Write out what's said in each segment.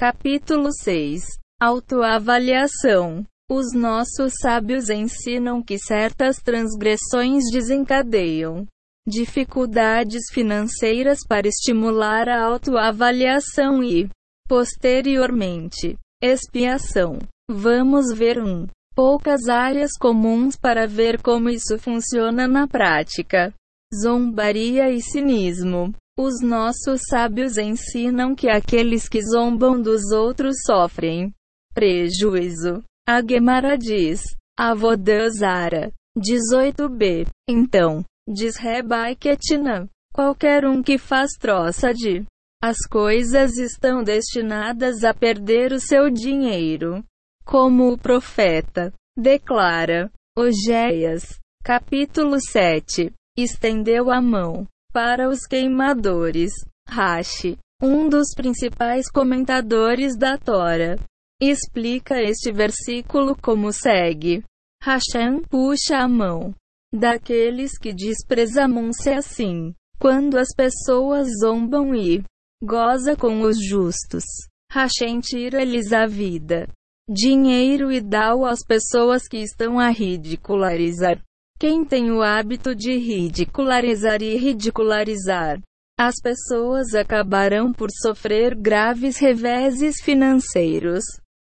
Capítulo 6 Autoavaliação Os nossos sábios ensinam que certas transgressões desencadeiam dificuldades financeiras para estimular a autoavaliação e, posteriormente, expiação. Vamos ver um poucas áreas comuns para ver como isso funciona na prática. Zombaria e cinismo. Os nossos sábios ensinam que aqueles que zombam dos outros sofrem prejuízo. A Gemara diz, Avodazara 18b. Então, diz Rebai Ketina, qualquer um que faz troça de as coisas estão destinadas a perder o seu dinheiro. Como o profeta declara, Ogeias, capítulo 7, estendeu a mão para os queimadores. Rashi, um dos principais comentadores da Tora, explica este versículo como segue: Hashem puxa a mão daqueles que desprezam-se assim. Quando as pessoas zombam e goza com os justos, Hashem tira-lhes a vida, dinheiro e dá-o às pessoas que estão a ridicularizar. Quem tem o hábito de ridicularizar e ridicularizar as pessoas acabarão por sofrer graves reveses financeiros.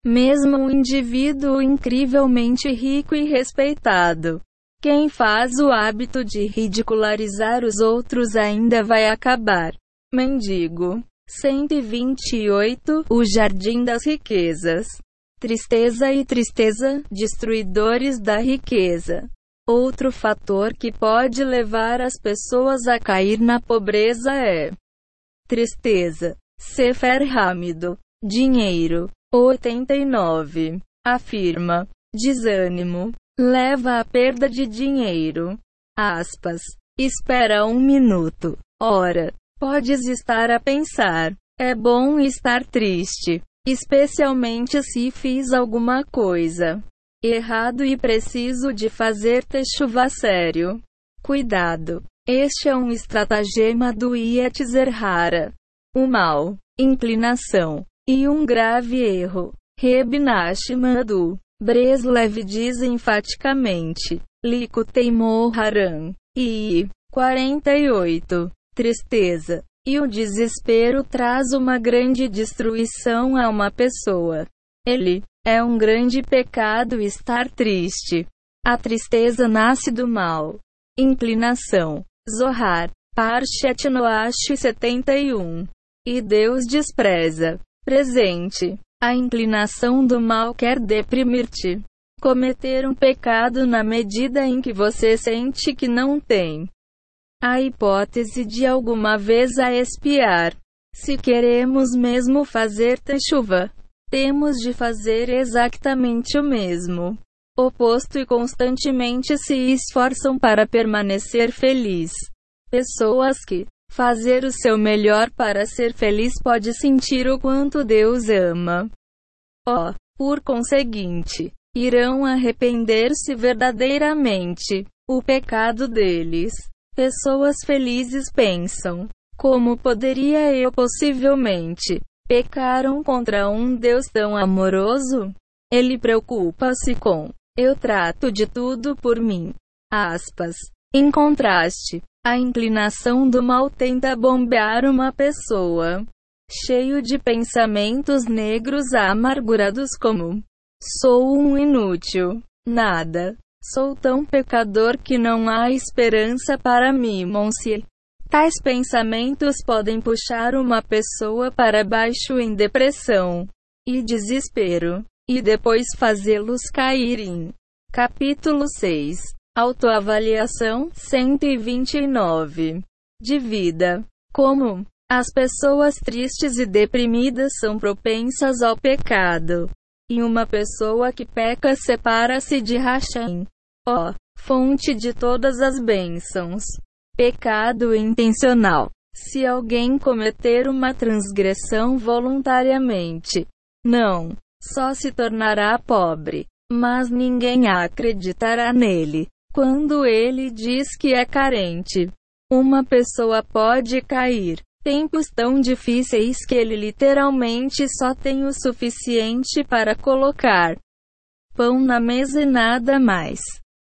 Mesmo um indivíduo incrivelmente rico e respeitado, quem faz o hábito de ridicularizar os outros ainda vai acabar. Mendigo. 128 O Jardim das Riquezas. Tristeza e tristeza, destruidores da riqueza. Outro fator que pode levar as pessoas a cair na pobreza é tristeza. Sefer Rámido. Dinheiro. 89. Afirma. Desânimo. Leva à perda de dinheiro. Aspas. Espera um minuto. Ora, podes estar a pensar. É bom estar triste. Especialmente se fiz alguma coisa errado e preciso de fazer chuva sério. Cuidado. Este é um estratagema do Yetzer. O mal, inclinação e um grave erro. Reb Nachman Breslev diz enfaticamente. Likutei Haran. E 48. Tristeza e o desespero traz uma grande destruição a uma pessoa. Ele é um grande pecado estar triste. A tristeza nasce do mal. Inclinação. Zohar. Parshat Noash 71. E Deus despreza. Presente. A inclinação do mal quer deprimir-te. Cometer um pecado na medida em que você sente que não tem a hipótese de alguma vez a espiar. Se queremos mesmo fazer chuva, temos de fazer exatamente o mesmo. Oposto e constantemente se esforçam para permanecer feliz. Pessoas que fazer o seu melhor para ser feliz pode sentir o quanto Deus ama. Oh, por conseguinte, irão arrepender-se verdadeiramente. O pecado deles. Pessoas felizes pensam: como poderia eu possivelmente pecaram contra um Deus tão amoroso? Ele preocupa-se com: eu trato de tudo por mim. Aspas. Em contraste, a inclinação do mal tenta bombear uma pessoa cheio de pensamentos negros amargurados como: sou um inútil, nada, sou tão pecador que não há esperança para mim, Monsieur. Tais pensamentos podem puxar uma pessoa para baixo em depressão e desespero, e depois fazê-los cair em. Capítulo 6 Autoavaliação 129 De vida. Como as pessoas tristes e deprimidas são propensas ao pecado. E uma pessoa que peca separa-se de Hashem. Ó, fonte de todas as bênçãos. Pecado intencional. Se alguém cometer uma transgressão voluntariamente, não só se tornará pobre, mas ninguém acreditará nele. Quando ele diz que é carente, uma pessoa pode cair Tempos tão difíceis que ele literalmente só tem o suficiente para colocar pão na mesa e nada mais.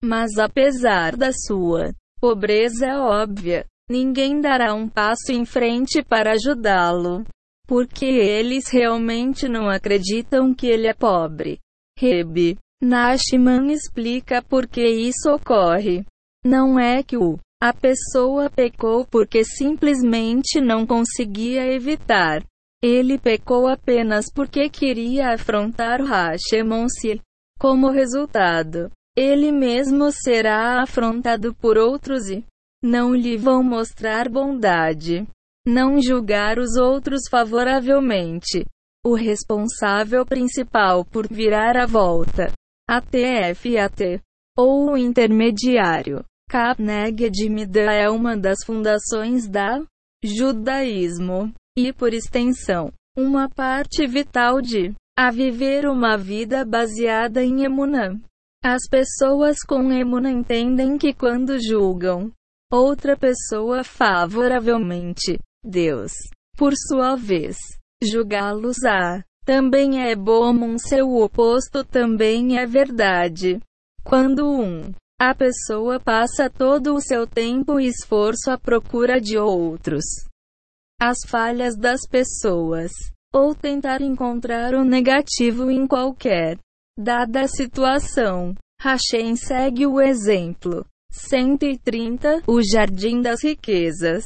Mas apesar da sua pobreza óbvia, ninguém dará um passo em frente para ajudá-lo. Porque eles realmente não acreditam que ele é pobre. Reb Nashman explica por que isso ocorre. Não é que o a pessoa pecou porque simplesmente não conseguia evitar. Ele pecou apenas porque queria afrontar Hashemon-se. Como resultado, ele mesmo será afrontado por outros e não lhe vão mostrar bondade. Não julgar os outros favoravelmente. O responsável principal por virar a volta. ATFAT. Ou o intermediário. Carnegie Mida é uma das fundações da judaísmo. E por extensão, uma parte vital de a viver uma vida baseada em Emunã. As pessoas com Emunã entendem que quando julgam outra pessoa favoravelmente, Deus, por sua vez, julgá-los-á. Também é bom, seu oposto também é verdade. Quando um a pessoa passa todo o seu tempo e esforço à procura de outros as falhas das pessoas ou tentar encontrar o negativo em qualquer dada situação. Hashem segue o exemplo. 130 O Jardim das Riquezas.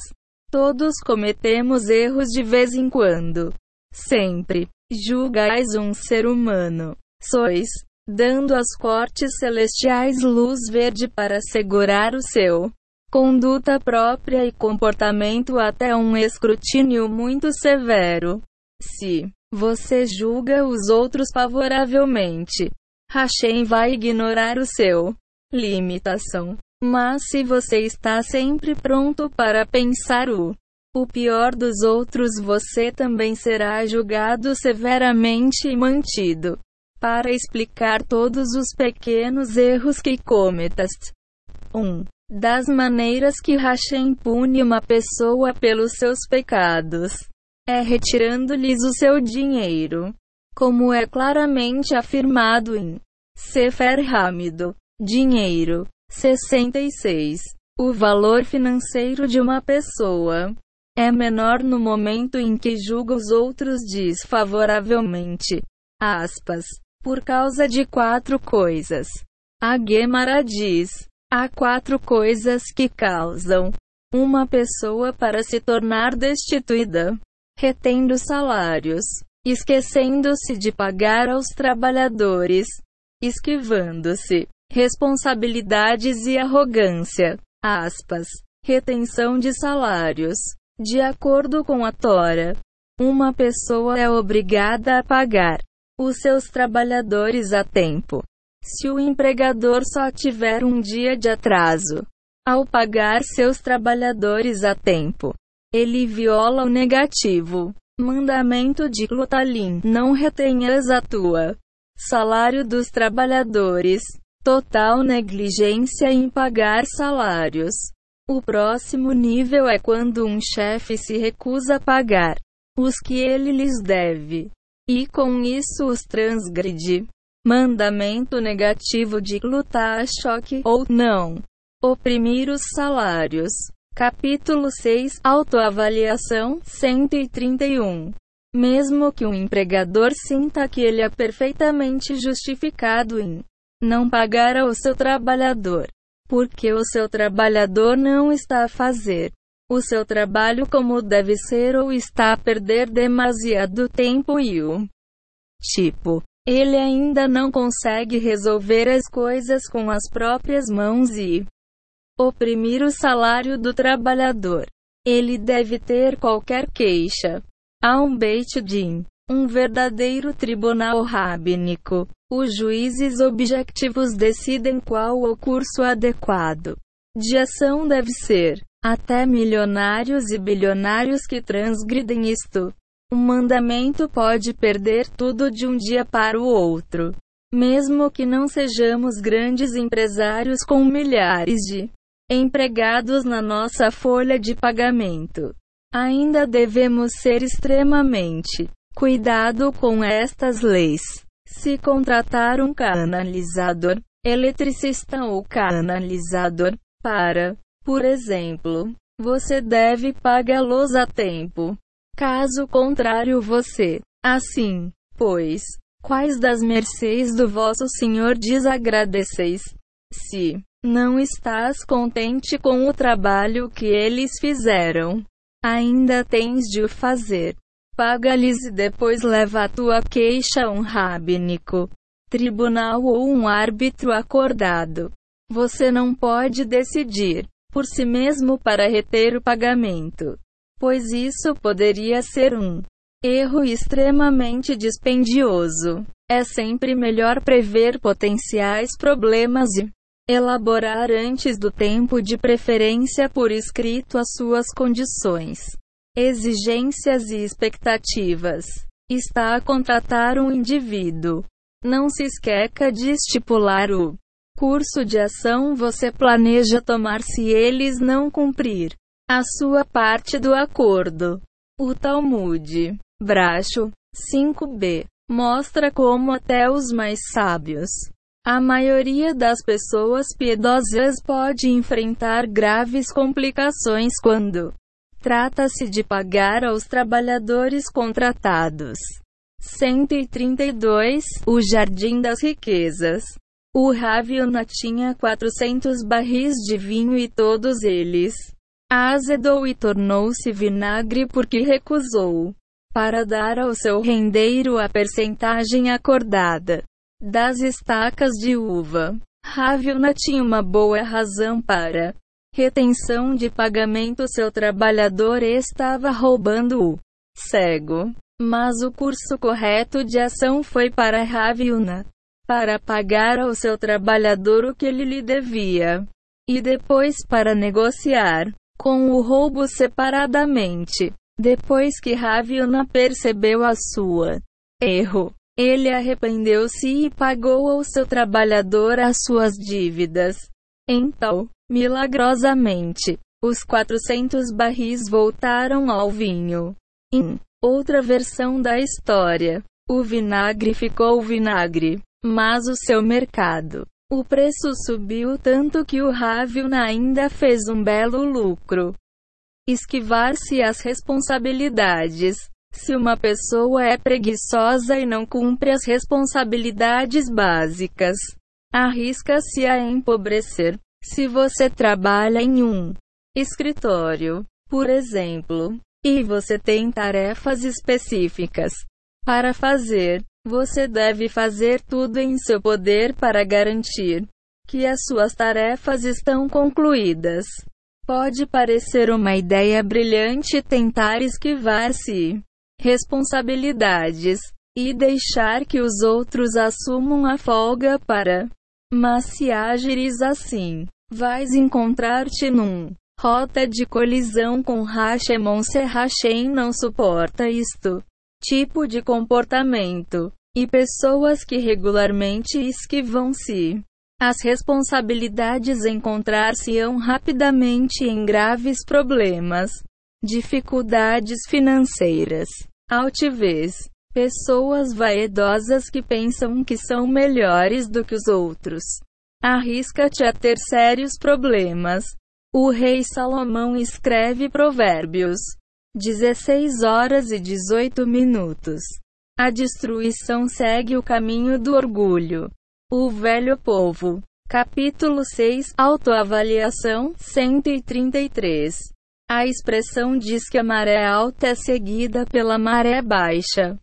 Todos cometemos erros de vez em quando. Sempre. Julgais um ser humano. Sois, dando às cortes celestiais luz verde para segurar o seu conduta própria e comportamento até um escrutínio muito severo. Se você julga os outros favoravelmente, Hashem vai ignorar o seu limitação. Mas se você está sempre pronto para pensar o o pior dos outros, você também será julgado severamente e mantido para explicar todos os pequenos erros que cometas. 1. Um, das maneiras que Hashem pune uma pessoa pelos seus pecados é retirando-lhes o seu dinheiro, como é claramente afirmado em Sefer Hamido. Dinheiro. 66. O valor financeiro de uma pessoa é menor no momento em que julga os outros desfavoravelmente. Aspas. Por causa de quatro coisas. A Gemara diz: há quatro coisas que causam uma pessoa para se tornar destituída retendo salários, esquecendo-se de pagar aos trabalhadores, esquivando-se responsabilidades e arrogância. Aspas. Retenção de salários. De acordo com a Tora, uma pessoa é obrigada a pagar os seus trabalhadores a tempo. Se o empregador só tiver um dia de atraso ao pagar seus trabalhadores a tempo, ele viola o negativo. Mandamento de Glutalim. Não retenhas a tua salário dos trabalhadores. Total negligência em pagar salários. O próximo nível é quando um chefe se recusa a pagar os que ele lhes deve. E com isso os transgride. Mandamento negativo de choque ou não. Oprimir os salários. Capítulo 6 Autoavaliação 131 Mesmo que um empregador sinta que ele é perfeitamente justificado em não pagar ao seu trabalhador, porque o seu trabalhador não está a fazer o seu trabalho como deve ser ou está a perder demasiado tempo e o tipo, ele ainda não consegue resolver as coisas com as próprias mãos e oprimir o salário do trabalhador. Ele deve ter qualquer queixa. Há um Beit Din, um verdadeiro tribunal rabínico. Os juízes objetivos decidem qual o curso adequado de ação deve ser. Até milionários e bilionários que transgridem isto. Um mandamento pode perder tudo de um dia para o outro. Mesmo que não sejamos grandes empresários com milhares de empregados na nossa folha de pagamento. Ainda devemos ser extremamente cuidado com estas leis. Se contratar um canalizador, eletricista ou canalizador, para, por exemplo, você deve pagá-los a tempo. Caso contrário, você, assim, pois, quais das mercês do vosso Senhor desagradeceis? Se não estás contente com o trabalho que eles fizeram, ainda tens de o fazer. Paga-lhes e depois leva a tua queixa a um rabínico, tribunal ou um árbitro acordado. Você não pode decidir por si mesmo para reter o pagamento, pois isso poderia ser um erro extremamente dispendioso. É sempre melhor prever potenciais problemas e elaborar antes do tempo de preferência por escrito as suas condições, exigências e expectativas. Está a contratar um indivíduo. Não se esqueça de estipular o curso de ação você planeja tomar se eles não cumprir a sua parte do acordo. O Talmud, Bracho 5b, mostra como até os mais sábios a maioria das pessoas piedosas pode enfrentar graves complicações quando trata-se de pagar aos trabalhadores contratados. 132 O Jardim das Riquezas. O Raviona tinha 400 barris de vinho e todos eles azedou e tornou-se vinagre porque recusou para dar ao seu rendeiro a percentagem acordada das estacas de uva. Ravilna tinha uma boa razão para retenção de pagamento. Seu trabalhador estava roubando o cego. Mas o curso correto de ação foi para Ravilna para pagar ao seu trabalhador o que ele lhe devia e depois para negociar com o roubo separadamente. Depois que Ravilna percebeu a sua erro, ele arrependeu-se e pagou ao seu trabalhador as suas dívidas. Então, milagrosamente, os 400 barris voltaram ao vinho. Em outra versão da história, o vinagre ficou vinagre, mas o seu mercado. O preço subiu tanto que o Ravilna ainda fez um belo lucro. Esquivar-se às responsabilidades. Se uma pessoa é preguiçosa e não cumpre as responsabilidades básicas, arrisca-se a empobrecer. Se você trabalha em um escritório, por exemplo, e você tem tarefas específicas para fazer, você deve fazer tudo em seu poder para garantir que as suas tarefas estão concluídas. Pode parecer uma ideia brilhante tentar esquivar-se responsabilidades e deixar que os outros assumam a folga para. Mas se agires assim, vais encontrar-te num rota de colisão com Hashemon se não suporta isto tipo de comportamento e pessoas que regularmente esquivam-se as responsabilidades encontrar-se-ão rapidamente em graves problemas dificuldades financeiras, altivez, pessoas vaidosas que pensam que são melhores do que os outros. Arrisca-te a ter sérios problemas. O rei Salomão escreve Provérbios 16 horas e 18 minutos. A destruição segue o caminho do orgulho. O velho povo. Capítulo 6 Autoavaliação 133 a expressão diz que a maré alta é seguida pela maré baixa.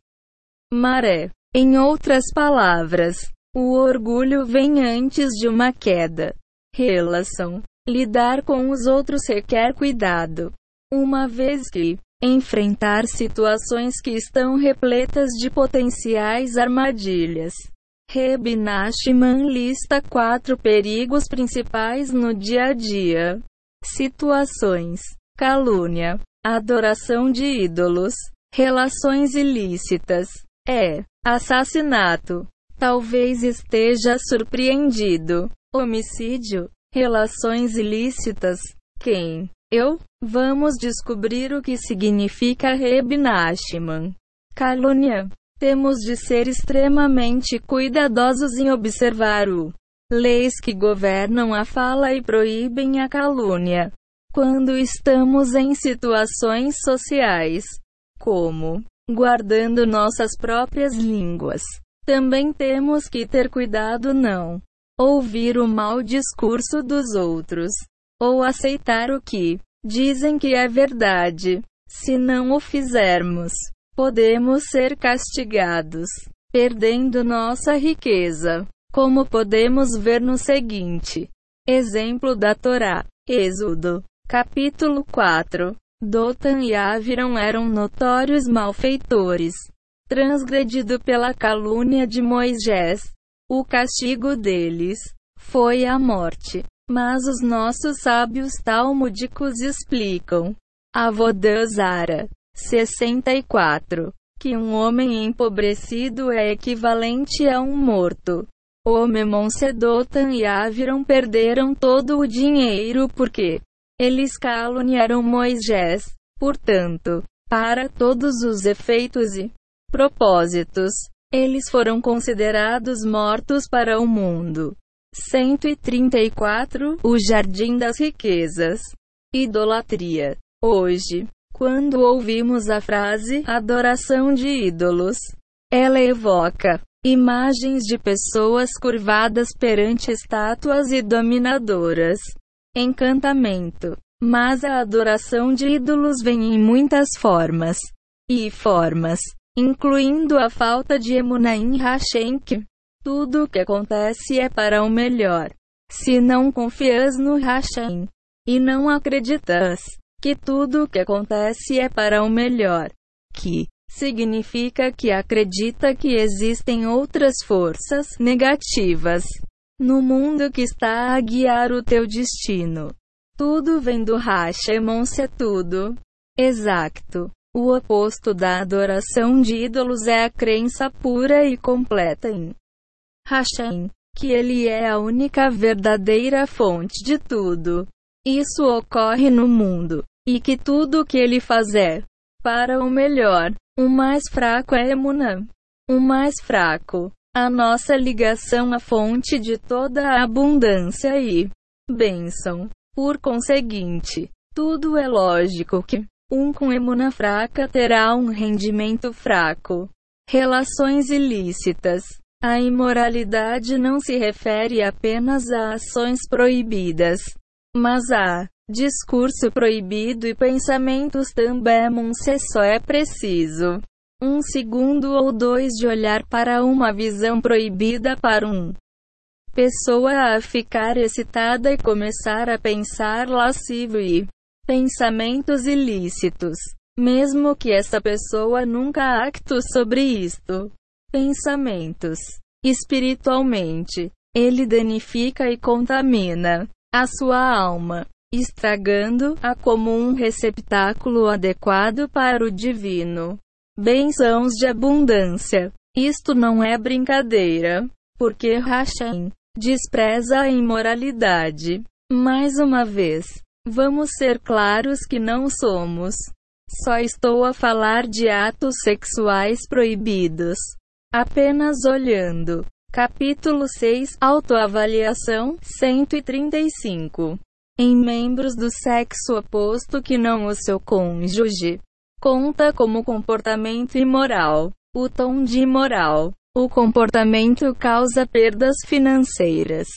Maré. Em outras palavras, o orgulho vem antes de uma queda. Relação. Lidar com os outros requer cuidado. Uma vez que enfrentar situações que estão repletas de potenciais armadilhas. Reb lista quatro perigos principais no dia a dia. Situações calúnia, adoração de ídolos, relações ilícitas, é assassinato. Talvez esteja surpreendido. Homicídio, relações ilícitas. Quem Eu? Vamos descobrir o que significa Reb Nachman. Calúnia. Temos de ser extremamente cuidadosos em observar o leis que governam a fala e proíbem a calúnia. Quando estamos em situações sociais, como guardando nossas próprias línguas, também temos que ter cuidado não ouvir o mau discurso dos outros ou aceitar o que dizem que é verdade. Se não o fizermos, podemos ser castigados, perdendo nossa riqueza. Como podemos ver no seguinte exemplo da Torá, Êxodo, capítulo 4. Dotan e Aviram eram notórios malfeitores. Transgredido pela calúnia de Moisés, o castigo deles foi a morte. Mas os nossos sábios talmúdicos explicam. Avodazara 64. Que um homem empobrecido é equivalente a um morto. O Memoncedotan e Aviram perderam todo o dinheiro porque eles caluniaram Moisés. Portanto, para todos os efeitos e propósitos, eles foram considerados mortos para o mundo. 134 O Jardim das Riquezas. Idolatria. Hoje, quando ouvimos a frase adoração de ídolos, ela evoca imagens de pessoas curvadas perante estátuas e dominadoras. Encantamento. Mas a adoração de ídolos vem em muitas formas e formas, incluindo a falta de Emunaim Hashenk. Tudo o que acontece é para o melhor. Se não confias no Hashem e não acreditas que tudo o que acontece é para o melhor. Que significa que acredita que existem outras forças negativas no mundo que está a guiar o teu destino. Tudo vem do Hashemon se tudo. Exato. O oposto da adoração de ídolos é a crença pura e completa em Hashem, que ele é a única verdadeira fonte de tudo. Isso ocorre no mundo e que tudo o que ele faz é para o melhor. O mais fraco é Emunã. O mais fraco. A nossa ligação à fonte de toda a abundância e bênção. Por conseguinte, tudo é lógico que um com emuna fraca terá um rendimento fraco. Relações ilícitas. A imoralidade não se refere apenas a ações proibidas, mas a Discurso proibido e pensamentos também se só é preciso um segundo ou dois de olhar para uma visão proibida para um pessoa a ficar excitada e começar a pensar lascivo e pensamentos ilícitos, mesmo que essa pessoa nunca acte sobre isto. Pensamentos espiritualmente, ele danifica e contamina a sua alma estragando-a como um receptáculo adequado para o divino. Bênçãos de abundância. Isto não é brincadeira, porque Hashem despreza a imoralidade. Mais uma vez, vamos ser claros que não somos. Só estou a falar de atos sexuais proibidos. Apenas olhando. Capítulo 6 Autoavaliação 135 em membros do sexo oposto que não o seu cônjuge. Conta como comportamento imoral. O tom de imoral. O comportamento causa perdas financeiras.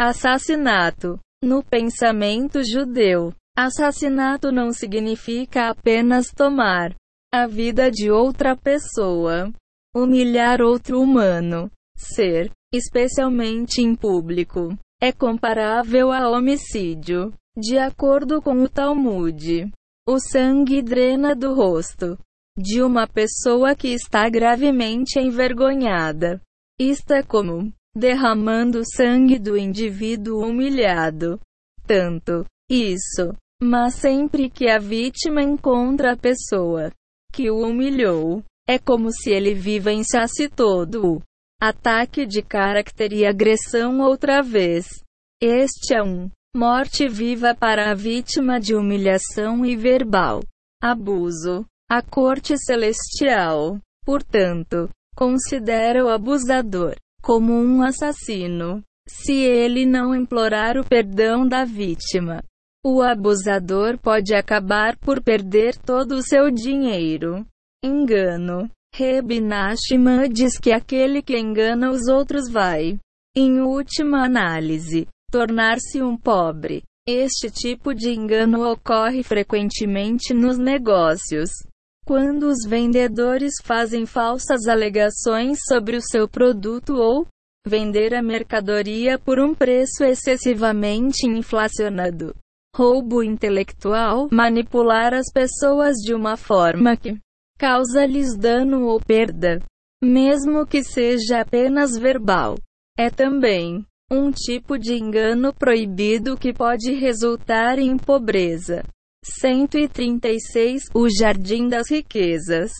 Assassinato. No pensamento judeu, assassinato não significa apenas tomar a vida de outra pessoa, humilhar outro humano, ser, especialmente em público, é comparável a homicídio. De acordo com o Talmud, o sangue drena do rosto de uma pessoa que está gravemente envergonhada. Isto é como derramando sangue do indivíduo humilhado. Tanto isso, mas sempre que a vítima encontra a pessoa que o humilhou, é como se ele vivenciasse todo o Ataque de caráter e agressão outra vez. Este é um morte viva para a vítima de humilhação e verbal abuso. A corte celestial, portanto, considera o abusador como um assassino. Se ele não implorar o perdão da vítima, o abusador pode acabar por perder todo o seu dinheiro. Engano. Reb Nachman diz que aquele que engana os outros vai, em última análise, tornar-se um pobre. Este tipo de engano ocorre frequentemente nos negócios. Quando os vendedores fazem falsas alegações sobre o seu produto ou vender a mercadoria por um preço excessivamente inflacionado. Roubo intelectual, manipular as pessoas de uma forma que causa-lhes dano ou perda, mesmo que seja apenas verbal. É também um tipo de engano proibido que pode resultar em pobreza. 136 O Jardim das Riquezas.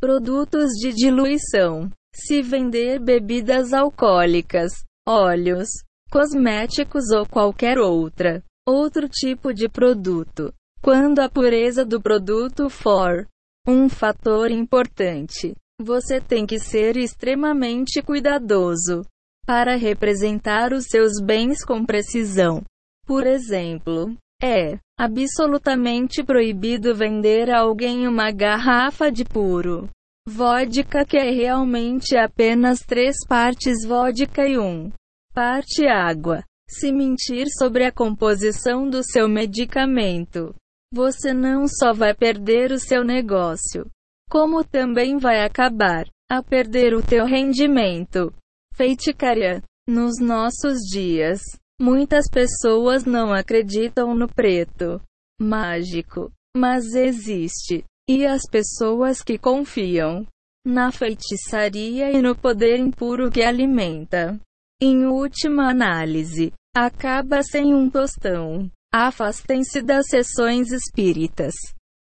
Produtos de diluição. Se vender bebidas alcoólicas, óleos, cosméticos ou qualquer outra, outro tipo de produto. Quando a pureza do produto for um fator importante, você tem que ser extremamente cuidadoso para representar os seus bens com precisão. Por exemplo, é absolutamente proibido vender a alguém uma garrafa de puro vodka que é realmente apenas três partes vodka e um parte água. Se mentir sobre a composição do seu medicamento, você não só vai perder o seu negócio, como também vai acabar a perder o teu rendimento. Feiticaria. Nos nossos dias, Muitas pessoas não acreditam no preto mágico, mas existe. E as pessoas que confiam na feitiçaria e no poder impuro que alimenta, em última análise, acaba sem um tostão. Afastem-se das sessões espíritas.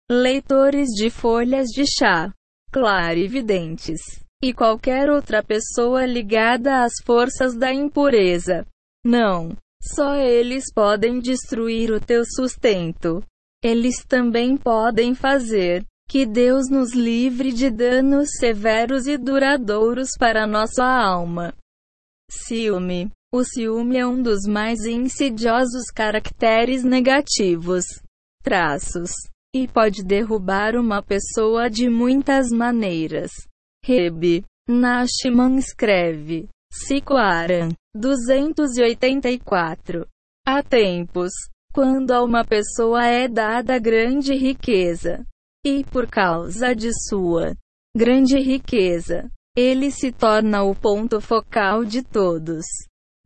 Leitores de folhas de chá, clarividentes e qualquer outra pessoa ligada às forças da impureza. Não só eles podem destruir o teu sustento. Eles também podem fazer que Deus nos livre de danos severos e duradouros para nossa alma. Ciúme. O ciúme é um dos mais insidiosos caracteres negativos, traços, e pode derrubar uma pessoa de muitas maneiras. Reb Nashman escreve: Sicoaran 284. Há tempos, quando a uma pessoa é dada grande riqueza, e por causa de sua grande riqueza, ele se torna o ponto focal de todos.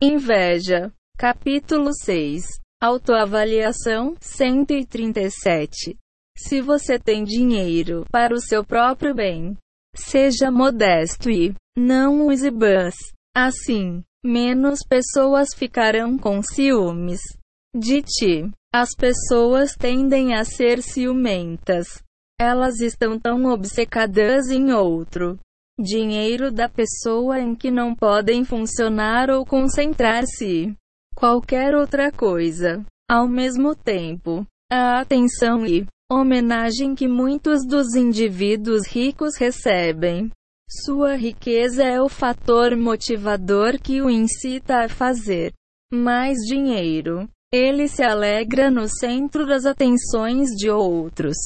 Inveja. Capítulo 6. Autoavaliação 137. Se você tem dinheiro para o seu próprio bem, seja modesto e não use bus. Assim, menos pessoas ficarão com ciúmes de ti. As pessoas tendem a ser ciumentas. Elas estão tão obcecadas em outro dinheiro da pessoa em que não podem funcionar ou concentrar-se. Qualquer outra coisa. Ao mesmo tempo, a atenção e homenagem que muitos dos indivíduos ricos recebem sua riqueza é o fator motivador que o incita a fazer mais dinheiro. Ele se alegra no centro das atenções de outros.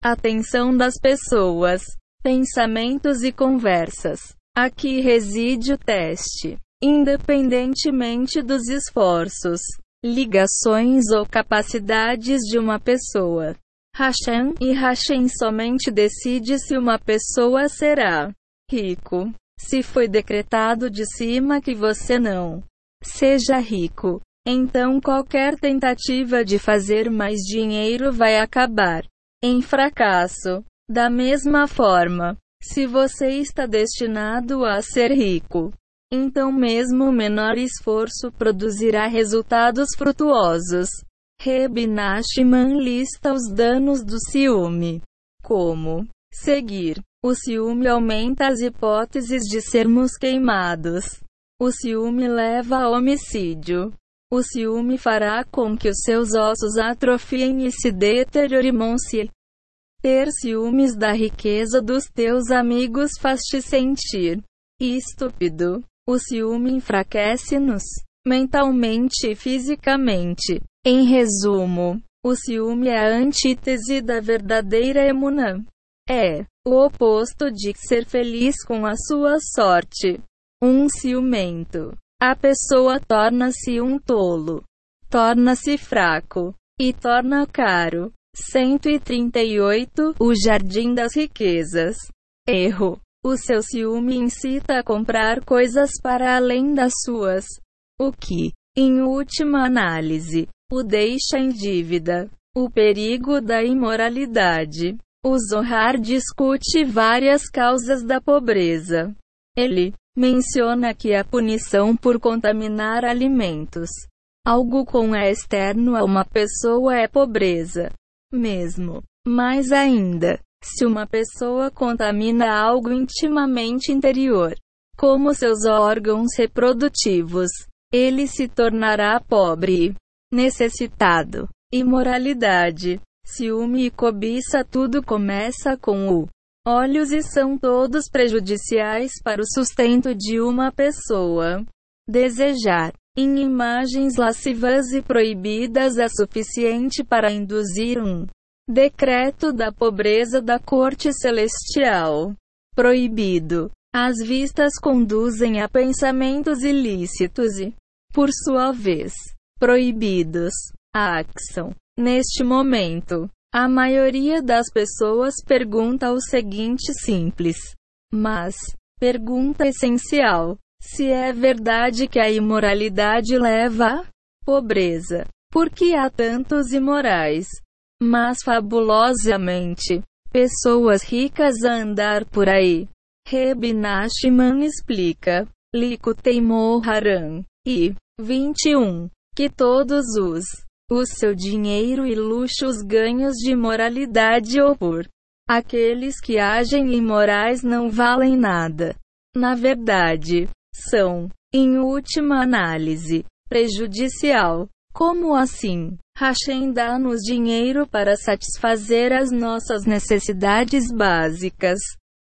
Atenção das pessoas, pensamentos e conversas. Aqui reside o teste. Independentemente dos esforços, ligações ou capacidades de uma pessoa. Hashem e Hashem somente decide se uma pessoa será rico. Se foi decretado de cima que você não seja rico, então qualquer tentativa de fazer mais dinheiro vai acabar em fracasso. Da mesma forma, se você está destinado a ser rico, então mesmo o menor esforço produzirá resultados frutuosos. Reb Nachman lista os danos do ciúme. Como seguir o ciúme aumenta as hipóteses de sermos queimados. O ciúme leva a homicídio. O ciúme fará com que os seus ossos atrofiem e se deteriorem-se. Ter ciúmes da riqueza dos teus amigos faz-te sentir estúpido. O ciúme enfraquece-nos mentalmente e fisicamente. Em resumo, o ciúme é a antítese da verdadeira emuna. É o oposto de ser feliz com a sua sorte. Um ciumento. A pessoa torna-se um tolo, torna-se fraco e torna caro. 138 O Jardim das Riquezas. Erro. O seu ciúme incita a comprar coisas para além das suas, o que, em última análise, o deixa em dívida. O perigo da imoralidade. O Zohar discute várias causas da pobreza. Ele menciona que a punição por contaminar alimentos, algo com é externo a uma pessoa é pobreza. Mesmo. Mais ainda, se uma pessoa contamina algo intimamente interior, como seus órgãos reprodutivos, ele se tornará pobre, necessitado. Imoralidade, ciúme e cobiça tudo começa com o olhos e são todos prejudiciais para o sustento de uma pessoa. Desejar em imagens lascivas e proibidas é suficiente para induzir um decreto da pobreza da corte celestial. Proibido. As vistas conduzem a pensamentos ilícitos e, por sua vez, proibidos. A ação. Neste momento, a maioria das pessoas pergunta o seguinte simples, mas pergunta essencial: se é verdade que a imoralidade leva à pobreza, por que há tantos imorais? Mas fabulosamente, pessoas ricas a andar por aí. Reb explica, Lico Teimor Haran, e 21, que todos os o seu dinheiro e luxos ganhos de moralidade ou por aqueles que agem imorais não valem nada. Na verdade, são, em última análise, prejudicial. Como assim? Hashem dá-nos dinheiro para satisfazer as nossas necessidades básicas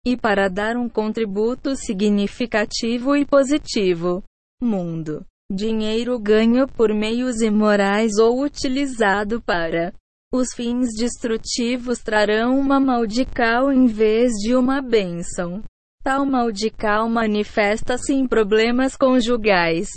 e para dar um contributo significativo e positivo. Mundo dinheiro ganho por meios imorais ou utilizado para os fins destrutivos trarão uma maldical em vez de uma bênção. Tal maldical manifesta-se em problemas conjugais,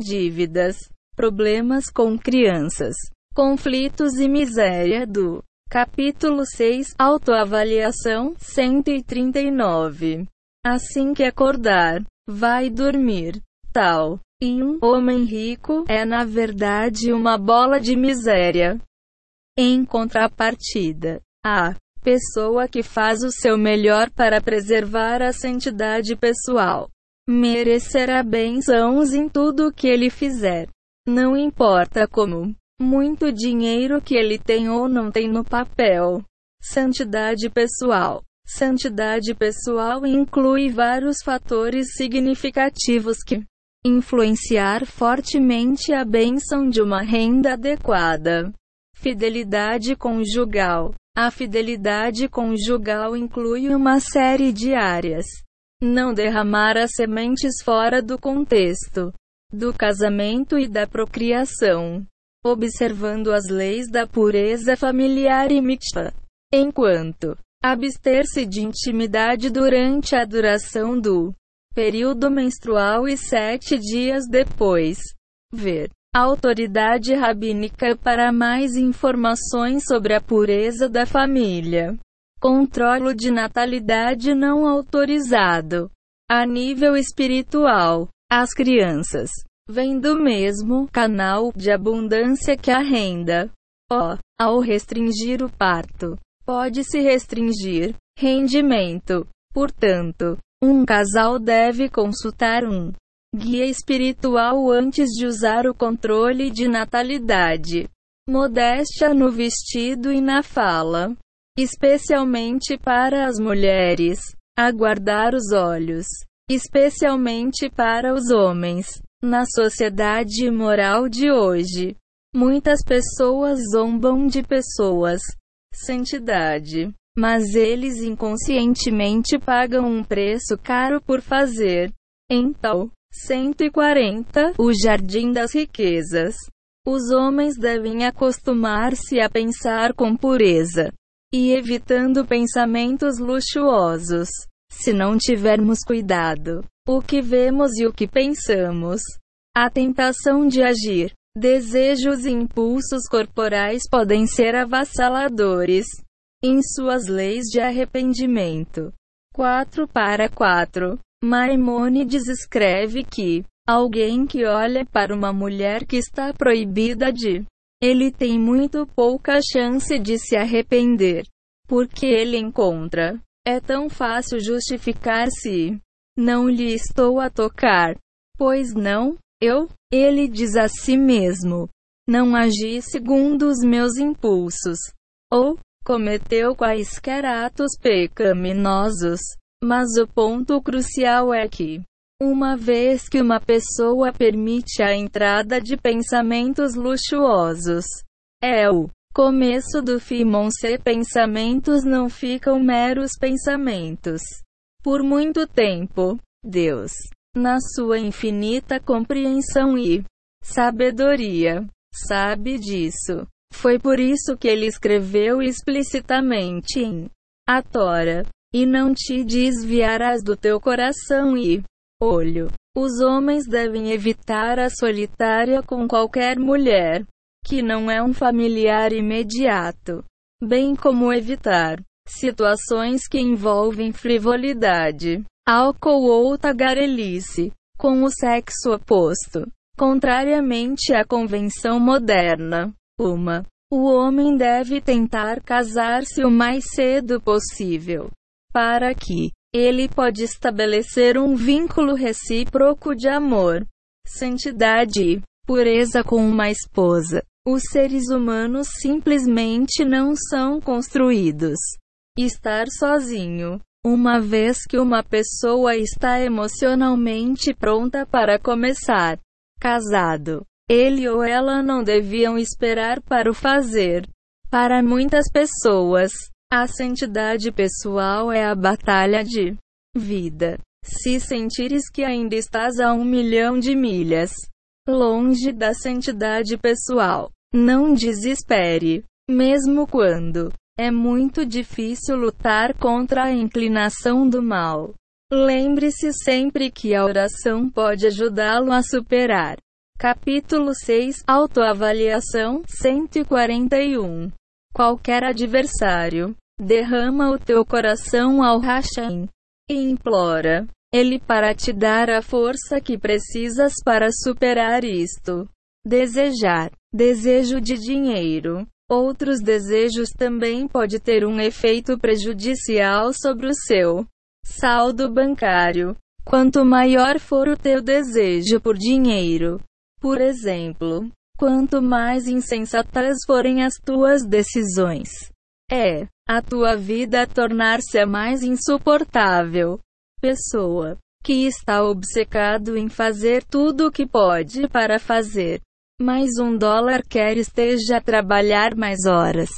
dívidas, problemas com crianças, conflitos e miséria do capítulo 6 Autoavaliação 139. Assim que acordar, vai dormir. Tal e um homem rico é na verdade uma bola de miséria. Em contrapartida, a pessoa que faz o seu melhor para preservar a santidade pessoal merecerá bênçãos em tudo o que ele fizer. Não importa como muito dinheiro que ele tem ou não tem no papel. Santidade pessoal. Santidade pessoal inclui vários fatores significativos que influenciar fortemente a bênção de uma renda adequada. Fidelidade conjugal. A fidelidade conjugal inclui uma série de áreas. Não derramar as sementes fora do contexto do casamento e da procriação, observando as leis da pureza familiar e mitzvah. Enquanto abster-se de intimidade durante a duração do período menstrual e sete dias depois. Ver. Autoridade Rabínica para mais informações sobre a pureza da família. Controlo de natalidade não autorizado. A nível espiritual, as crianças vêm do mesmo canal de abundância que a renda. O, ao restringir o parto, pode-se restringir rendimento. Portanto, um casal deve consultar um guia espiritual antes de usar o controle de natalidade. Modéstia no vestido e na fala. Especialmente para as mulheres. Aguardar os olhos. Especialmente para os homens. Na sociedade moral de hoje, muitas pessoas zombam de pessoas. Santidade. Mas eles inconscientemente pagam um preço caro por fazer. Então, 140 O Jardim das Riquezas. Os homens devem acostumar-se a pensar com pureza e evitando pensamentos luxuosos. Se não tivermos cuidado, o que vemos e o que pensamos, a tentação de agir, desejos e impulsos corporais podem ser avassaladores em suas leis de arrependimento. 4 para 4. Maimônides escreve que alguém que olha para uma mulher que está proibida de ele tem muito pouca chance de se arrepender, porque ele encontra é tão fácil justificar-se. Não lhe estou a tocar. Pois não, eu, ele diz a si mesmo. Não agi segundo os meus impulsos. Ou, cometeu quaisquer atos pecaminosos. Mas o ponto crucial é que, uma vez que uma pessoa permite a entrada de pensamentos luxuosos, é o começo do fim. Se pensamentos não ficam meros pensamentos. Por muito tempo, Deus, na sua infinita compreensão e sabedoria, sabe disso. Foi por isso que ele escreveu explicitamente em a Tora: E não te desviarás do teu coração e olho. Os homens devem evitar a solitária com qualquer mulher que não é um familiar imediato, bem como evitar situações que envolvem frivolidade, álcool ou tagarelice com o sexo oposto. Contrariamente à convenção moderna, uma. O homem deve tentar casar-se o mais cedo possível, para que ele pode estabelecer um vínculo recíproco de amor, santidade e pureza com uma esposa. Os seres humanos simplesmente não são construídos. Estar sozinho. Uma vez que uma pessoa está emocionalmente pronta para começar casado, ele ou ela não deviam esperar para o fazer. Para muitas pessoas, a santidade pessoal é a batalha de vida. Se sentires que ainda estás a um milhão de milhas longe da santidade pessoal, não desespere. Mesmo quando é muito difícil lutar contra a inclinação do mal. Lembre-se sempre que a oração pode ajudá-lo a superar Capítulo 6 Autoavaliação 141 Qualquer adversário derrama o teu coração ao Hashem e implora ele para te dar a força que precisas para superar isto. Desejar desejo de dinheiro. Outros desejos também pode ter um efeito prejudicial sobre o seu saldo bancário. Quanto maior for o teu desejo por dinheiro, por exemplo, quanto mais insensatas forem as tuas decisões, é a tua vida tornar-se mais insuportável. Pessoa que está obcecado em fazer tudo o que pode para fazer mais um dólar quer esteja a trabalhar mais horas.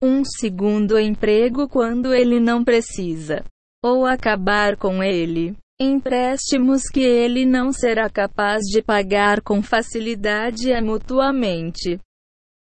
Um segundo emprego quando ele não precisa. Ou acabar com ele. Empréstimos que ele não será capaz de pagar com facilidade é mutuamente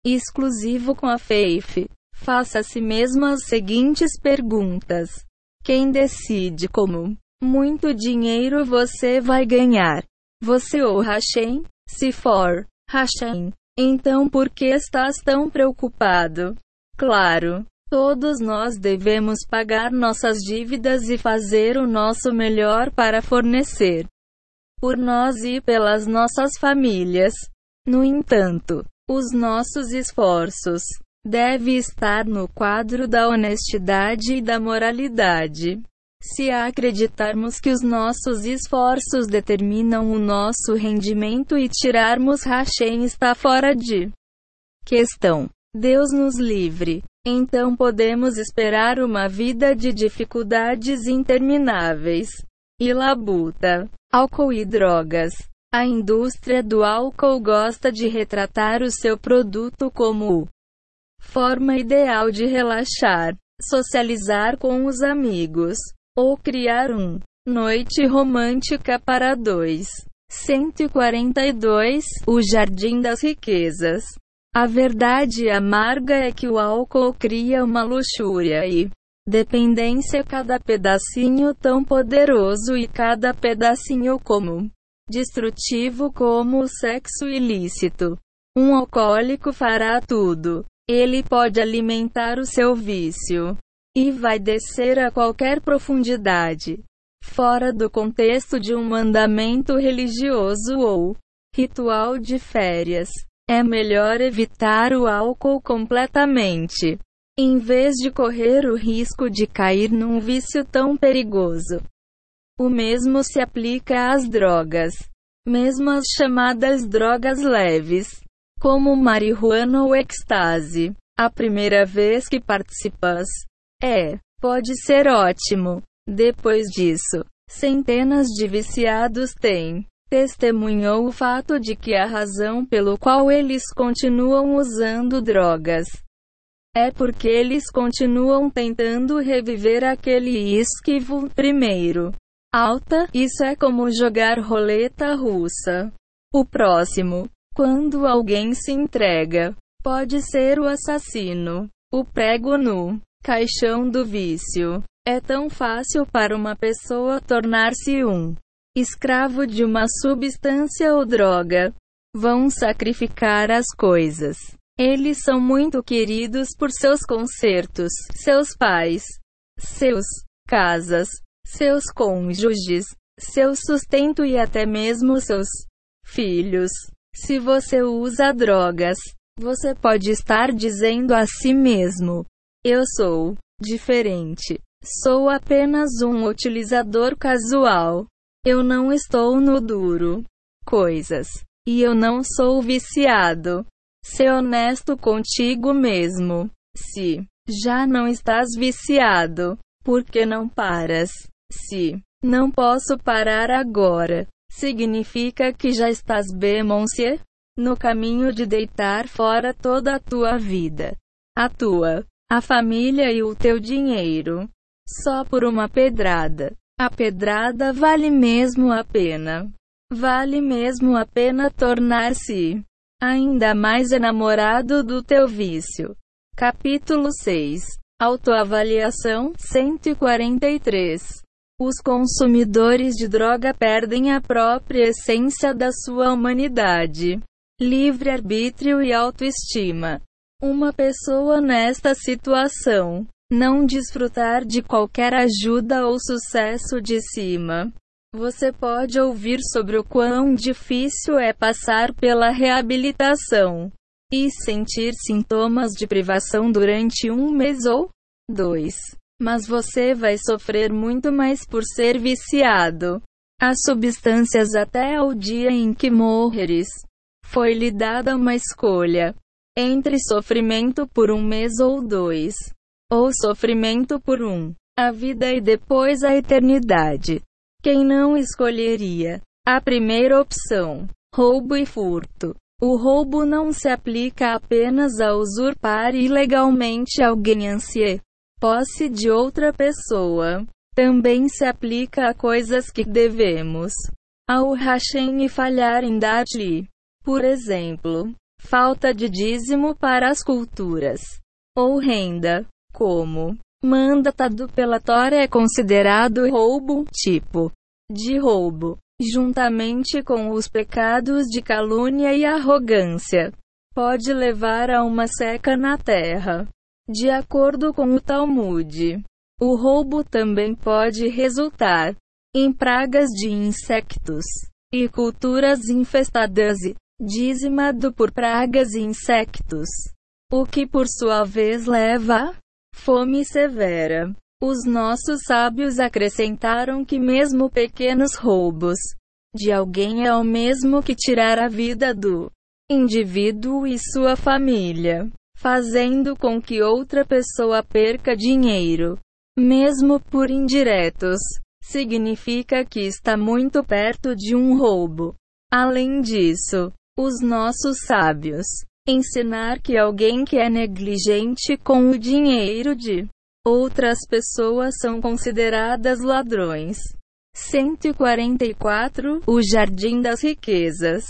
exclusivo com a FAIF. Faça a si mesmo as seguintes perguntas: Quem decide como muito dinheiro você vai ganhar? Você ou Hashem? Se for Hashem, então por que estás tão preocupado? Claro, Todos nós devemos pagar nossas dívidas e fazer o nosso melhor para fornecer por nós e pelas nossas famílias. No entanto, os nossos esforços devem estar no quadro da honestidade e da moralidade. Se acreditarmos que os nossos esforços determinam o nosso rendimento e tirarmos Hashem está fora de questão. Deus nos livre. Então podemos esperar uma vida de dificuldades intermináveis. E labuta, álcool e drogas. A indústria do álcool gosta de retratar o seu produto como forma ideal de relaxar, socializar com os amigos ou criar um noite romântica para dois. 142 O Jardim das Riquezas. A verdade amarga é que o álcool cria uma luxúria e dependência cada pedacinho tão poderoso e cada pedacinho como destrutivo como o sexo ilícito. Um alcoólico fará tudo. Ele pode alimentar o seu vício e vai descer a qualquer profundidade, fora do contexto de um mandamento religioso ou ritual de férias. É melhor evitar o álcool completamente, em vez de correr o risco de cair num vício tão perigoso. O mesmo se aplica às drogas, mesmo as chamadas drogas leves, como marihuana ou ecstase. A primeira vez que participas é, pode ser ótimo. Depois disso, centenas de viciados têm testemunhou o fato de que a razão pelo qual eles continuam usando drogas é porque eles continuam tentando reviver aquele esquivo primeiro. Alta, isso é como jogar roleta russa. O próximo, quando alguém se entrega, pode ser o assassino. O prego no caixão do vício. É tão fácil para uma pessoa tornar-se um escravo de uma substância ou droga. Vão sacrificar as coisas. Eles são muito queridos por seus concertos, seus pais, seus casas, seus cônjuges, seu sustento e até mesmo seus filhos. Se você usa drogas, você pode estar dizendo a si mesmo: Eu sou diferente. Sou apenas um utilizador casual. Eu não estou no duro. Coisas. E eu não sou viciado. Ser honesto contigo mesmo. Se já não estás viciado, por que não paras? Se não posso parar agora, significa que já estás bem, monsieur? No caminho de deitar fora toda a tua vida, a tua, a família e o teu dinheiro, só por uma pedrada. A pedrada vale mesmo a pena. Vale mesmo a pena tornar-se ainda mais enamorado do teu vício. Capítulo 6 Autoavaliação 143 Os consumidores de droga perdem a própria essência da sua humanidade, livre-arbítrio e autoestima. Uma pessoa nesta situação não desfrutar de qualquer ajuda ou sucesso de cima. Você pode ouvir sobre o quão difícil é passar pela reabilitação e sentir sintomas de privação durante um mês ou dois. Mas você vai sofrer muito mais por ser viciado a substâncias até o dia em que morreres. Foi-lhe dada uma escolha entre sofrimento por um mês ou dois ou sofrimento por um, a vida e depois a eternidade. Quem não escolheria a primeira opção, roubo e furto? O roubo não se aplica apenas a usurpar ilegalmente alguém ansie posse de outra pessoa. Também se aplica a coisas que devemos ao Hashem e falhar em dar-lhe. Por exemplo, falta de dízimo para as culturas ou renda como mandatado pela Tora é considerado roubo, tipo de roubo, juntamente com os pecados de calúnia e arrogância, pode levar a uma seca na terra. De acordo com o Talmud, o roubo também pode resultar em pragas de insectos e culturas infestadas e dizimado por pragas e insectos, o que por sua vez leva fome severa. Os nossos sábios acrescentaram que mesmo pequenos roubos de alguém é o mesmo que tirar a vida do indivíduo e sua família, fazendo com que outra pessoa perca dinheiro, mesmo por indiretos, significa que está muito perto de um roubo. Além disso, os nossos sábios ensinar que alguém que é negligente com o dinheiro de outras pessoas são consideradas ladrões. 144 O Jardim das Riquezas.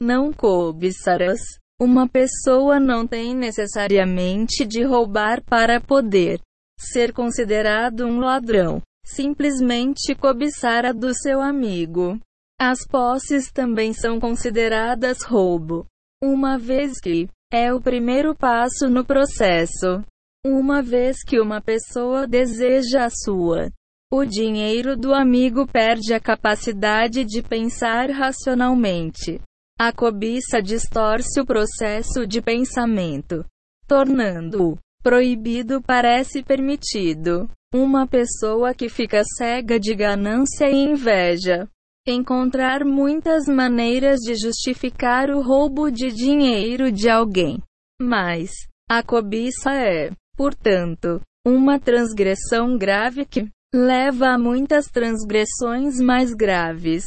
Não cobiçarás. Uma pessoa não tem necessariamente de roubar para poder ser considerado um ladrão. Simplesmente cobiçar a do seu amigo. As posses também são consideradas roubo, uma vez que é o primeiro passo no processo. Uma vez que uma pessoa deseja a sua, o dinheiro do amigo perde a capacidade de pensar racionalmente. A cobiça distorce o processo de pensamento, tornando-o proibido parece permitido. Uma pessoa que fica cega de ganância e inveja. Encontrar muitas maneiras de justificar o roubo de dinheiro de alguém. Mas, a cobiça é, portanto, uma transgressão grave que leva a muitas transgressões mais graves.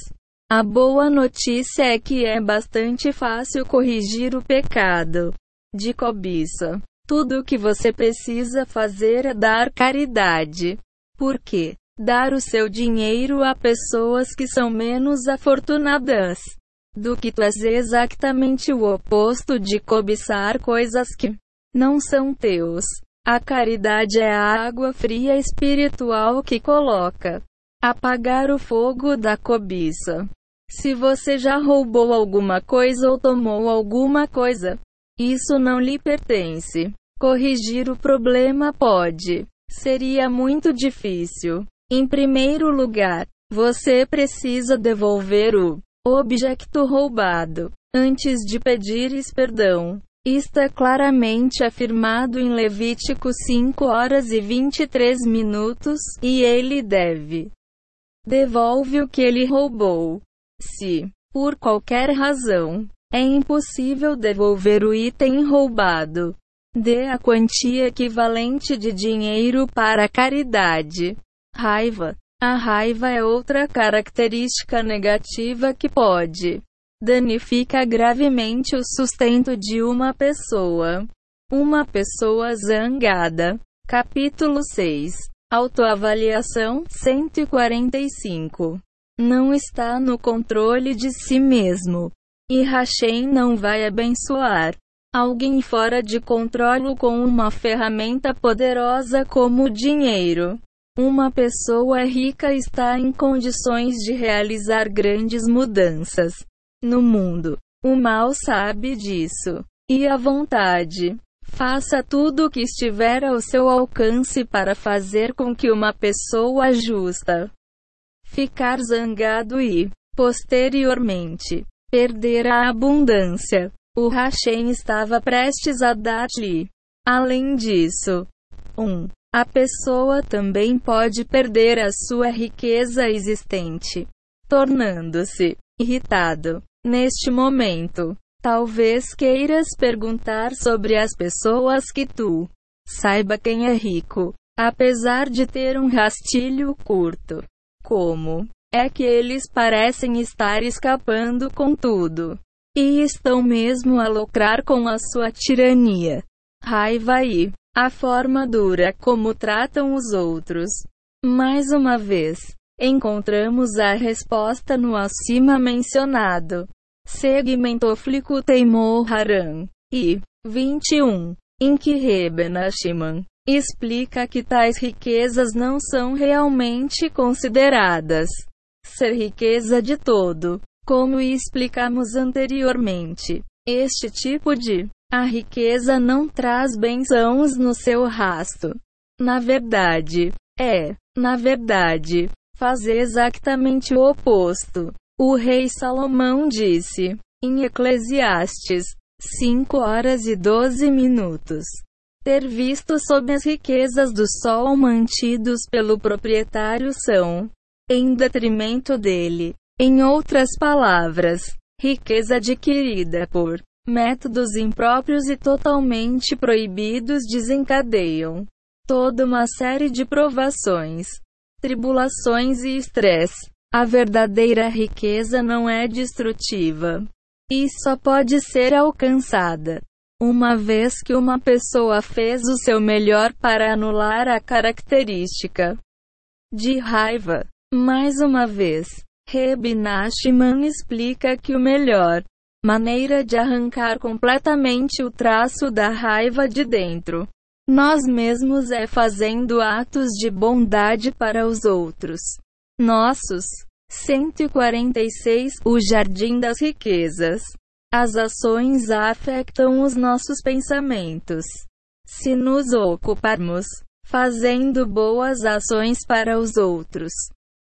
A boa notícia é que é bastante fácil corrigir o pecado de cobiça. Tudo o que você precisa fazer é dar caridade. Porque dar o seu dinheiro a pessoas que são menos afortunadas do que és exatamente o oposto de cobiçar coisas que não são teus. A caridade é a água fria espiritual que coloca apagar o fogo da cobiça. Se você já roubou alguma coisa ou tomou alguma coisa, isso não lhe pertence. Corrigir o problema pode. Seria muito difícil. Em primeiro lugar, você precisa devolver o objeto roubado antes de pedires perdão. É claramente afirmado em Levítico 5 horas e 23 minutos, e ele deve devolve o que ele roubou. Se, por qualquer razão, é impossível devolver o item roubado, dê a quantia equivalente de dinheiro para a caridade. Raiva. A raiva é outra característica negativa que pode danifica gravemente o sustento de uma pessoa. Uma pessoa zangada. Capítulo 6. Autoavaliação 145 não está no controle de si mesmo. E Hashem não vai abençoar alguém fora de controle com uma ferramenta poderosa como o dinheiro. Uma pessoa rica está em condições de realizar grandes mudanças no mundo. O mal sabe disso. E a vontade. Faça tudo o que estiver ao seu alcance para fazer com que uma pessoa justa ficar zangado e, posteriormente, perder a abundância. O Hashem estava prestes a dar-lhe. Além disso, 1. Um, a pessoa também pode perder a sua riqueza existente, tornando-se irritado. Neste momento, talvez queiras perguntar sobre as pessoas que tu saiba quem é rico, apesar de ter um rastilho curto. Como é que eles parecem estar escapando com tudo? E estão mesmo a lucrar com a sua tirania, raiva e a forma dura como tratam os outros. Mais uma vez, encontramos a resposta no acima mencionado. Segmento Flico Teimor Haran. E 21. Em que explica que tais riquezas não são realmente consideradas ser riqueza de todo, como explicamos anteriormente. Este tipo de a riqueza não traz bênçãos no seu rasto. Na verdade, é, na verdade, faz exatamente o oposto. O rei Salomão disse, em Eclesiastes 5 horas e 12 minutos ter visto sob as riquezas do sol mantidos pelo proprietário são em detrimento dele. Em outras palavras, riqueza adquirida por métodos impróprios e totalmente proibidos desencadeiam toda uma série de provações, tribulações e estresse. A verdadeira riqueza não é destrutiva. E só pode ser alcançada uma vez que uma pessoa fez o seu melhor para anular a característica de raiva. Mais uma vez, Reb Nachman explica que o melhor maneira de arrancar completamente o traço da raiva de dentro nós mesmos é fazendo atos de bondade para os outros. Nossos 146 O Jardim das Riquezas. As ações afetam os nossos pensamentos. Se nos ocuparmos fazendo boas ações para os outros,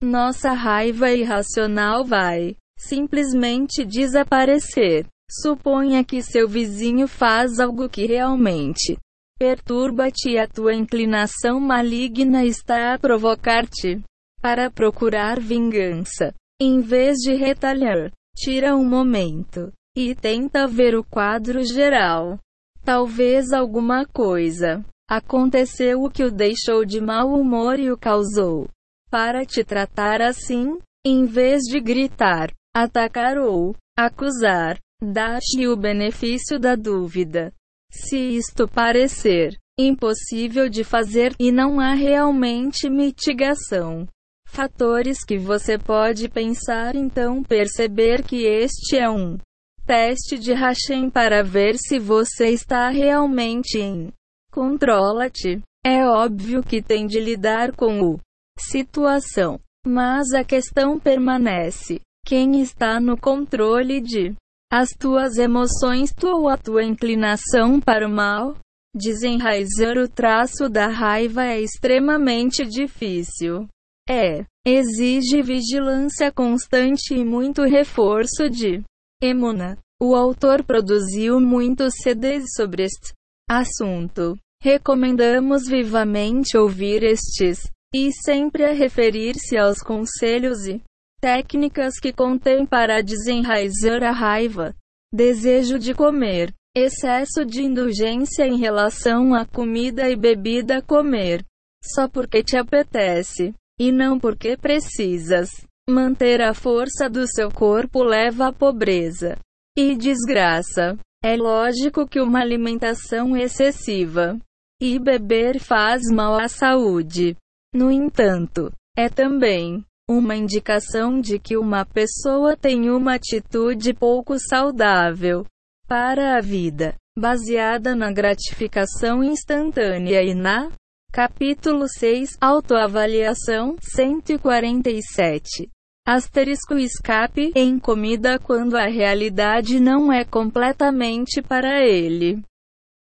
nossa raiva irracional vai simplesmente desaparecer. Suponha que seu vizinho faz algo que realmente perturba-te e a tua inclinação maligna está a provocar-te para procurar vingança. Em vez de retalhar, tira um momento e tenta ver o quadro geral. Talvez alguma coisa aconteceu o que o deixou de mau humor e o causou. Para te tratar assim, em vez de gritar, atacar ou acusar, dá-te o benefício da dúvida. Se isto parecer impossível de fazer e não há realmente mitigação, fatores que você pode pensar então perceber que este é um teste de Hashem para ver se você está realmente em controla-te. É óbvio que tem de lidar com o situação, mas a questão permanece. Quem está no controle de as tuas emoções, tu ou a tua inclinação para o mal? Desenraizar o traço da raiva é extremamente difícil. É, exige vigilância constante e muito reforço de Emuna. O autor produziu muitos CDs sobre este assunto. Recomendamos vivamente ouvir estes, e sempre a referir-se aos conselhos e técnicas que contém para desenraizar a raiva, desejo de comer, excesso de indulgência em relação à comida e bebida comer, só porque te apetece, e não porque precisas. Manter a força do seu corpo leva à pobreza e desgraça. É lógico que uma alimentação excessiva e beber faz mal à saúde. No entanto, é também uma indicação de que uma pessoa tem uma atitude pouco saudável para a vida, baseada na gratificação instantânea e na capítulo 6 Autoavaliação 147 Asterisco escape em comida quando a realidade não é completamente para ele.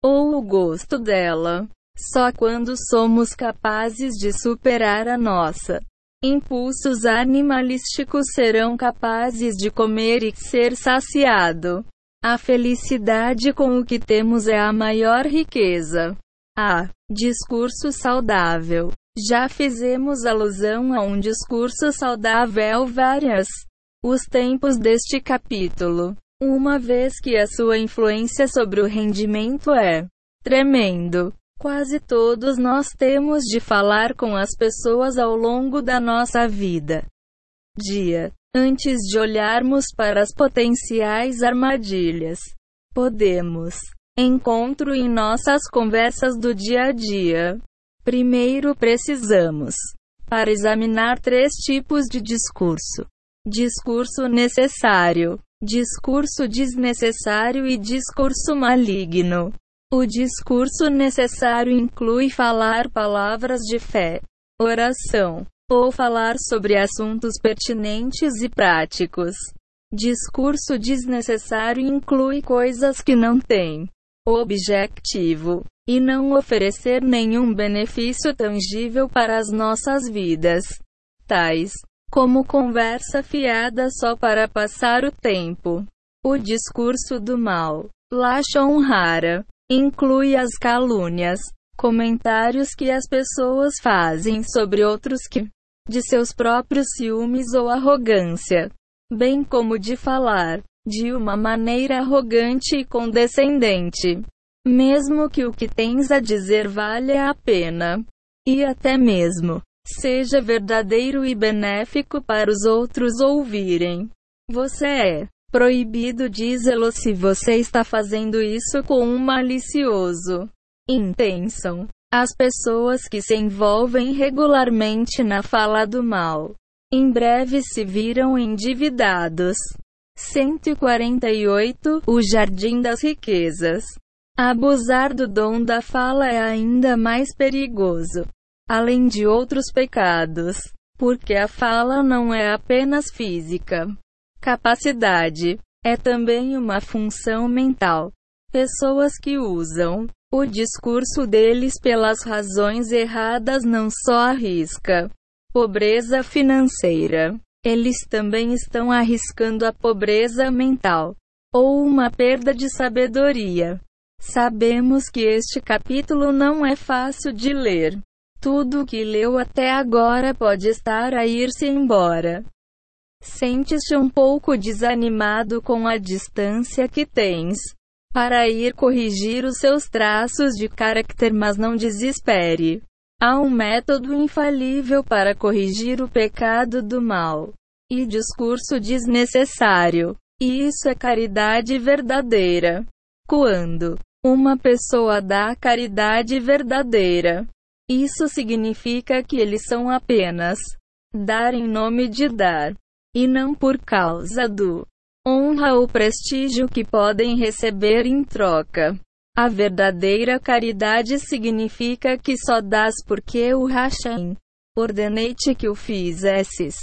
Ou o gosto dela. Só quando somos capazes de superar a nossa impulsos animalísticos serão capazes de comer e ser saciado. A felicidade com o que temos é a maior riqueza. A discurso saudável já fizemos alusão a um discurso saudável várias os tempos deste capítulo, uma vez que a sua influência sobre o rendimento é tremendo. Quase todos nós temos de falar com as pessoas ao longo da nossa vida. Dia. Antes de olharmos para as potenciais armadilhas, podemos encontro em nossas conversas do dia a dia. Primeiro precisamos para examinar três tipos de discurso: discurso necessário, discurso desnecessário e discurso maligno. O discurso necessário inclui falar palavras de fé, oração, ou falar sobre assuntos pertinentes e práticos. Discurso desnecessário inclui coisas que não têm objetivo e não oferecer nenhum benefício tangível para as nossas vidas, tais como conversa fiada só para passar o tempo. O discurso do mal, Lashon Rara, inclui as calúnias, comentários que as pessoas fazem sobre outros que, de seus próprios ciúmes ou arrogância, bem como de falar, de uma maneira arrogante e condescendente. Mesmo que o que tens a dizer valha a pena. E até mesmo Seja verdadeiro e benéfico para os outros ouvirem. Você é proibido dizê-lo se você está fazendo isso com um malicioso intenção. As pessoas que se envolvem regularmente na fala do mal, em breve se viram endividados. 148 O Jardim das Riquezas. Abusar do dom da fala é ainda mais perigoso além de outros pecados, porque a fala não é apenas física. Capacidade é também uma função mental. Pessoas que usam o discurso deles pelas razões erradas não só arrisca pobreza financeira, eles também estão arriscando a pobreza mental ou uma perda de sabedoria. Sabemos que este capítulo não é fácil de ler. Tudo que leu até agora pode estar a ir-se embora. Sentes-te um pouco desanimado com a distância que tens para ir corrigir os seus traços de caráter, mas não desespere. Há um método infalível para corrigir o pecado do mal e discurso desnecessário. E isso é caridade verdadeira. Quando uma pessoa dá caridade verdadeira, isso significa que eles são apenas dar em nome de dar, e não por causa do honra ou prestígio que podem receber em troca. A verdadeira caridade significa que só dás porque o Hashem ordenei-te que o fizesses,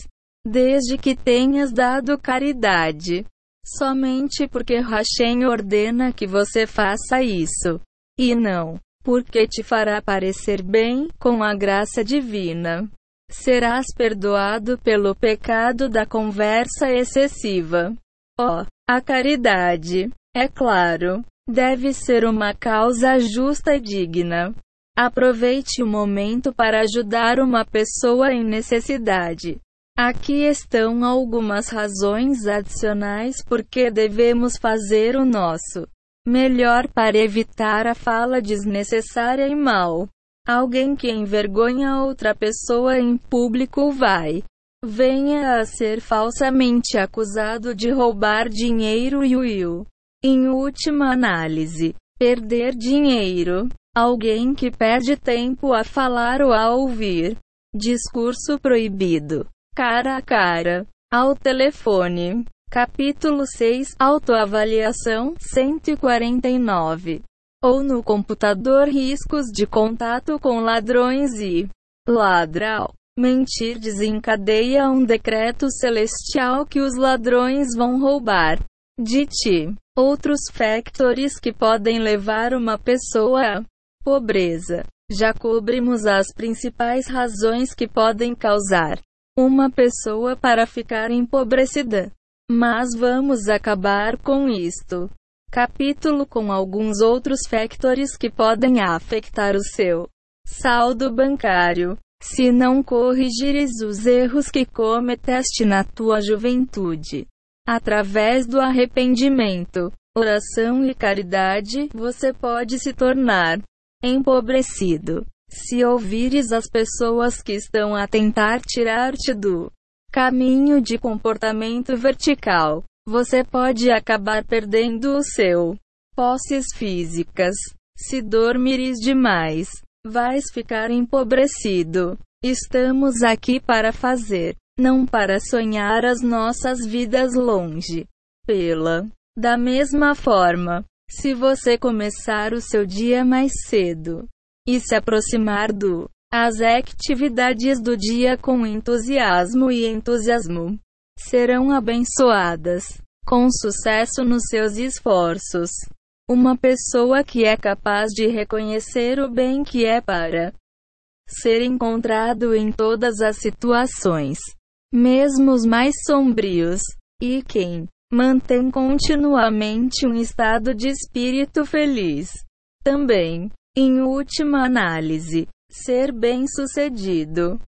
desde que tenhas dado caridade. Somente porque Hashem ordena que você faça isso, e não porque te fará parecer bem, com a graça divina. Serás perdoado pelo pecado da conversa excessiva. Oh, a caridade, é claro, deve ser uma causa justa e digna. Aproveite o momento para ajudar uma pessoa em necessidade. Aqui estão algumas razões adicionais por que devemos fazer o nosso Melhor para evitar a fala desnecessária e mal. Alguém que envergonha outra pessoa em público vai. Venha a ser falsamente acusado de roubar dinheiro e o em última análise, perder dinheiro. Alguém que perde tempo a falar ou a ouvir. Discurso proibido, cara a cara, ao telefone, Capítulo 6 Autoavaliação 149 Ou no computador riscos de contato com ladrões e ladrão. Mentir desencadeia um decreto celestial que os ladrões vão roubar de ti. Outros factores que podem levar uma pessoa à pobreza. Já cobrimos as principais razões que podem causar uma pessoa para ficar empobrecida. Mas vamos acabar com isto. Capítulo com alguns outros factores que podem afetar o seu saldo bancário. Se não corrigires os erros que cometeste na tua juventude, através do arrependimento, oração e caridade, você pode se tornar empobrecido. Se ouvires as pessoas que estão a tentar tirar-te do caminho de comportamento vertical, você pode acabar perdendo o seu posses físicas. Se dormires demais, vais ficar empobrecido. Estamos aqui para fazer, não para sonhar as nossas vidas longe. Pela da mesma forma, se você começar o seu dia mais cedo e se aproximar do as atividades do dia com entusiasmo e entusiasmo serão abençoadas com sucesso nos seus esforços. Uma pessoa que é capaz de reconhecer o bem que é para ser encontrado em todas as situações, mesmo os mais sombrios, e quem mantém continuamente um estado de espírito feliz. Também, em última análise, Ser bem-sucedido